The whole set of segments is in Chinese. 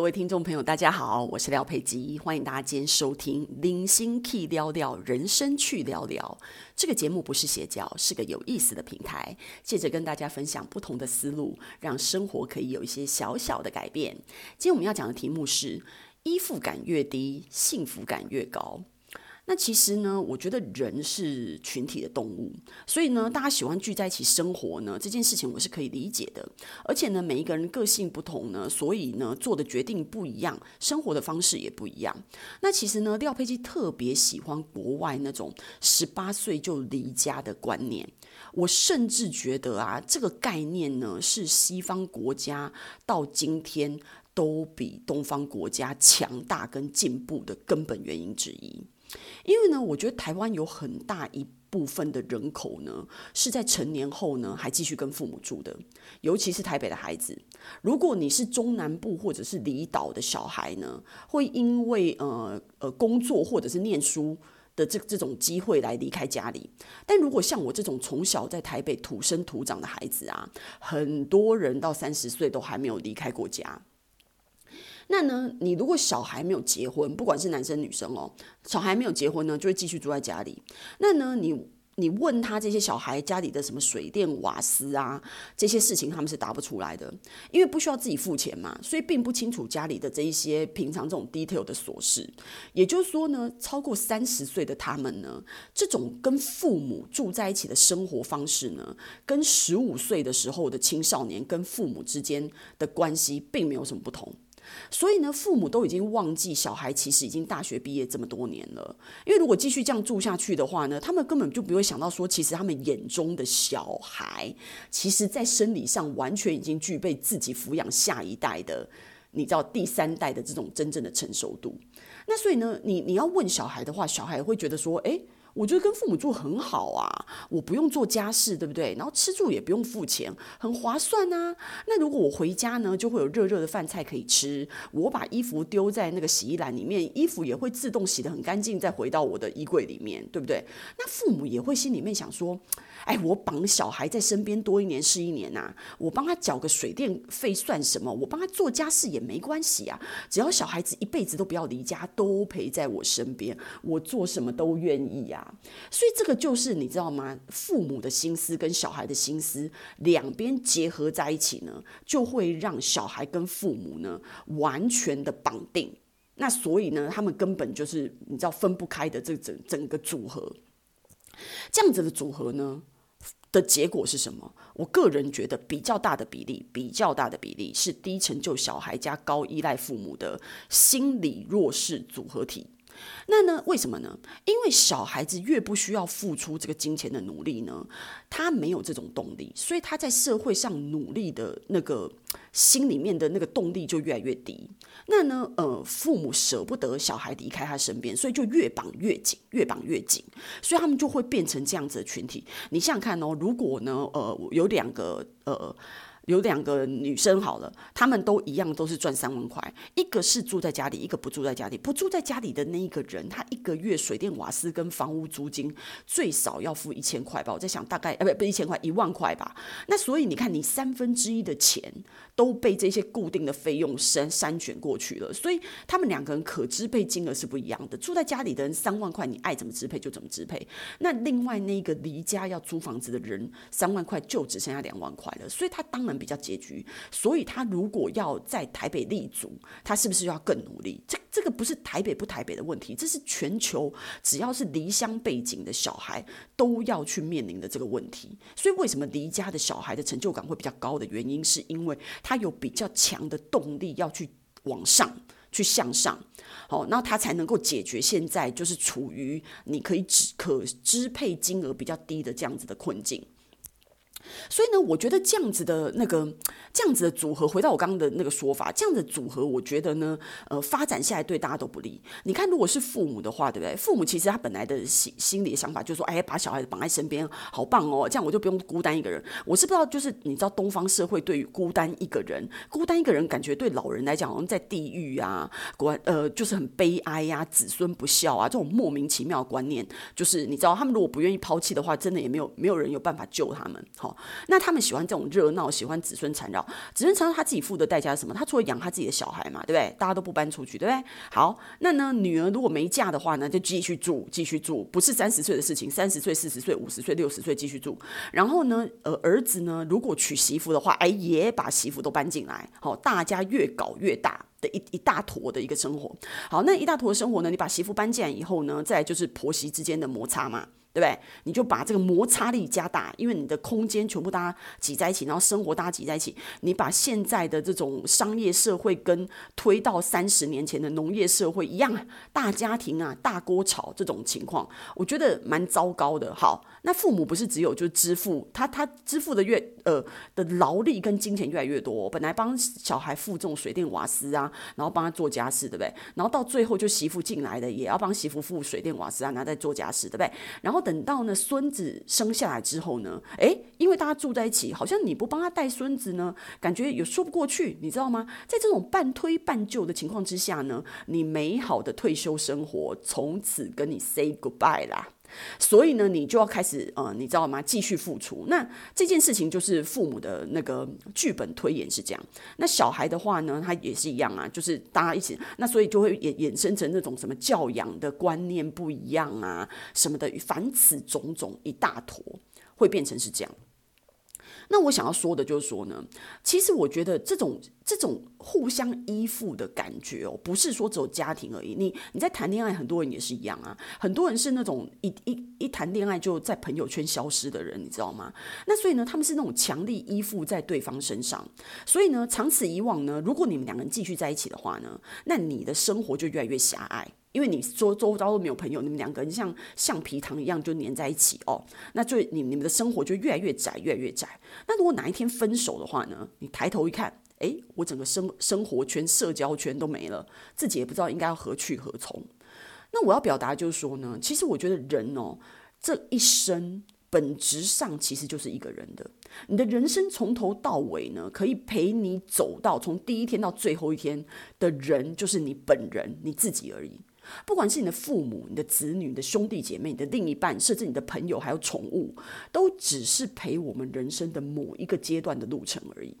各位听众朋友，大家好，我是廖佩吉，欢迎大家今天收听《零星 Key 聊聊人生去聊聊》这个节目，不是邪教，是个有意思的平台，借着跟大家分享不同的思路，让生活可以有一些小小的改变。今天我们要讲的题目是：依附感越低，幸福感越高。那其实呢，我觉得人是群体的动物，所以呢，大家喜欢聚在一起生活呢，这件事情我是可以理解的。而且呢，每一个人个性不同呢，所以呢，做的决定不一样，生活的方式也不一样。那其实呢，廖佩基特别喜欢国外那种十八岁就离家的观念。我甚至觉得啊，这个概念呢，是西方国家到今天都比东方国家强大跟进步的根本原因之一。因为呢，我觉得台湾有很大一部分的人口呢，是在成年后呢还继续跟父母住的，尤其是台北的孩子。如果你是中南部或者是离岛的小孩呢，会因为呃呃工作或者是念书的这这种机会来离开家里。但如果像我这种从小在台北土生土长的孩子啊，很多人到三十岁都还没有离开过家。那呢，你如果小孩没有结婚，不管是男生女生哦，小孩没有结婚呢，就会继续住在家里。那呢，你你问他这些小孩家里的什么水电瓦斯啊这些事情，他们是答不出来的，因为不需要自己付钱嘛，所以并不清楚家里的这一些平常这种 detail 的琐事。也就是说呢，超过三十岁的他们呢，这种跟父母住在一起的生活方式呢，跟十五岁的时候的青少年跟父母之间的关系并没有什么不同。所以呢，父母都已经忘记小孩其实已经大学毕业这么多年了。因为如果继续这样住下去的话呢，他们根本就不会想到说，其实他们眼中的小孩，其实在生理上完全已经具备自己抚养下一代的，你知道第三代的这种真正的成熟度。那所以呢，你你要问小孩的话，小孩会觉得说，诶。我觉得跟父母住很好啊，我不用做家事，对不对？然后吃住也不用付钱，很划算啊。那如果我回家呢，就会有热热的饭菜可以吃。我把衣服丢在那个洗衣篮里面，衣服也会自动洗得很干净，再回到我的衣柜里面，对不对？那父母也会心里面想说，哎，我绑小孩在身边多一年是一年呐，我帮他缴个水电费算什么？我帮他做家事也没关系啊，只要小孩子一辈子都不要离家，都陪在我身边，我做什么都愿意呀。所以这个就是你知道吗？父母的心思跟小孩的心思两边结合在一起呢，就会让小孩跟父母呢完全的绑定。那所以呢，他们根本就是你知道分不开的这整整个组合。这样子的组合呢的结果是什么？我个人觉得比较大的比例，比较大的比例是低成就小孩加高依赖父母的心理弱势组合体。那呢？为什么呢？因为小孩子越不需要付出这个金钱的努力呢，他没有这种动力，所以他在社会上努力的那个心里面的那个动力就越来越低。那呢？呃，父母舍不得小孩离开他身边，所以就越绑越紧，越绑越紧，所以他们就会变成这样子的群体。你想想看哦，如果呢，呃，有两个呃。有两个女生好了，她们都一样，都是赚三万块。一个是住在家里，一个不住在家里。不住在家里的那一个人，他一个月水电瓦斯跟房屋租金最少要付一千块吧？我在想，大概呃不不一千块，一万块吧。那所以你看，你三分之一的钱都被这些固定的费用筛筛选过去了。所以他们两个人可支配金额是不一样的。住在家里的人三万块，你爱怎么支配就怎么支配。那另外那个离家要租房子的人，三万块就只剩下两万块了。所以他当然。比较拮据，所以他如果要在台北立足，他是不是要更努力？这这个不是台北不台北的问题，这是全球只要是离乡背景的小孩都要去面临的这个问题。所以为什么离家的小孩的成就感会比较高的原因，是因为他有比较强的动力要去往上去向上，好，那他才能够解决现在就是处于你可以只可支配金额比较低的这样子的困境。所以呢，我觉得这样子的那个这样子的组合，回到我刚刚的那个说法，这样的组合，我觉得呢，呃，发展下来对大家都不利。你看，如果是父母的话，对不对？父母其实他本来的心心里的想法就是说，哎，把小孩子绑在身边，好棒哦，这样我就不用孤单一个人。我是不知道，就是你知道，东方社会对于孤单一个人，孤单一个人，感觉对老人来讲，好像在地狱啊，关呃，就是很悲哀呀、子孙不孝啊，这种莫名其妙的观念，就是你知道，他们如果不愿意抛弃的话，真的也没有没有人有办法救他们。好。那他们喜欢这种热闹，喜欢子孙缠绕。子孙缠绕他自己付的代价是什么？他除了养他自己的小孩嘛，对不对？大家都不搬出去，对不对？好，那呢，女儿如果没嫁的话呢，就继续住，继续住，不是三十岁的事情，三十岁、四十岁、五十岁、六十岁继续住。然后呢，呃，儿子呢，如果娶媳妇的话，哎，也把媳妇都搬进来，好，大家越搞越大。的一一大坨的一个生活，好，那一大坨的生活呢？你把媳妇搬进来以后呢，再就是婆媳之间的摩擦嘛。对不对？你就把这个摩擦力加大，因为你的空间全部大家挤在一起，然后生活大家挤在一起。你把现在的这种商业社会跟推到三十年前的农业社会一样，大家庭啊，大锅炒这种情况，我觉得蛮糟糕的。好，那父母不是只有就支付他他支付的越呃的劳力跟金钱越来越多，本来帮小孩付这种水电瓦斯啊，然后帮他做家事，对不对？然后到最后就媳妇进来的也要帮媳妇付水电瓦斯啊，然后再做家事，对不对？然后。等到呢，孙子生下来之后呢，诶，因为大家住在一起，好像你不帮他带孙子呢，感觉也说不过去，你知道吗？在这种半推半就的情况之下呢，你美好的退休生活从此跟你 say goodbye 啦。所以呢，你就要开始呃，你知道吗？继续付出。那这件事情就是父母的那个剧本推演是这样。那小孩的话呢，他也是一样啊，就是大家一起。那所以就会衍衍生成那种什么教养的观念不一样啊，什么的，凡此种种一大坨，会变成是这样。那我想要说的就是说呢，其实我觉得这种这种互相依附的感觉哦，不是说只有家庭而已。你你在谈恋爱，很多人也是一样啊。很多人是那种一一一谈恋爱就在朋友圈消失的人，你知道吗？那所以呢，他们是那种强力依附在对方身上。所以呢，长此以往呢，如果你们两个人继续在一起的话呢，那你的生活就越来越狭隘。因为你说周遭都没有朋友，你们两个人像橡皮糖一样就黏在一起哦，那就你你们的生活就越来越窄，越来越窄。那如果哪一天分手的话呢？你抬头一看，哎，我整个生生活圈、社交圈都没了，自己也不知道应该要何去何从。那我要表达就是说呢，其实我觉得人哦，这一生。本质上其实就是一个人的，你的人生从头到尾呢，可以陪你走到从第一天到最后一天的人，就是你本人，你自己而已。不管是你的父母、你的子女、你的兄弟姐妹、你的另一半，甚至你的朋友，还有宠物，都只是陪我们人生的某一个阶段的路程而已。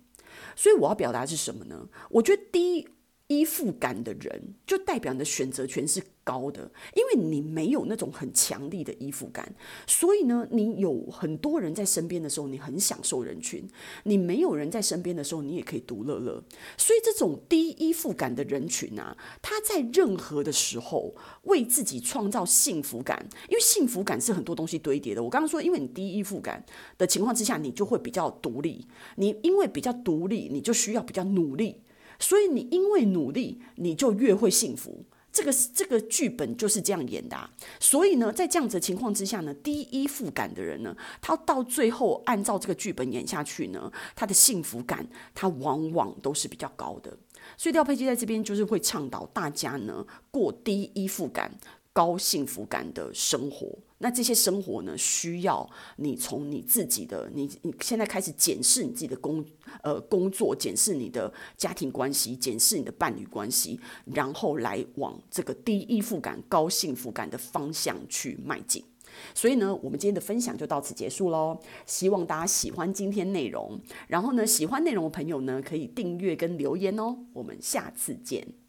所以我要表达是什么呢？我觉得第一。依附感的人，就代表你的选择权是高的，因为你没有那种很强力的依附感，所以呢，你有很多人在身边的时候，你很享受人群；你没有人在身边的时候，你也可以独乐乐。所以，这种低依附感的人群啊，他在任何的时候为自己创造幸福感，因为幸福感是很多东西堆叠的。我刚刚说，因为你低依附感的情况之下，你就会比较独立；你因为比较独立，你就需要比较努力。所以你因为努力，你就越会幸福。这个这个剧本就是这样演的。所以呢，在这样子的情况之下呢，低依附感的人呢，他到最后按照这个剧本演下去呢，他的幸福感他往往都是比较高的。所以廖佩基在这边就是会倡导大家呢，过低依附感、高幸福感的生活。那这些生活呢，需要你从你自己的你你现在开始检视你自己的工呃工作，检视你的家庭关系，检视你的伴侣关系，然后来往这个低依附感、高幸福感的方向去迈进。所以呢，我们今天的分享就到此结束喽。希望大家喜欢今天内容，然后呢，喜欢内容的朋友呢，可以订阅跟留言哦。我们下次见。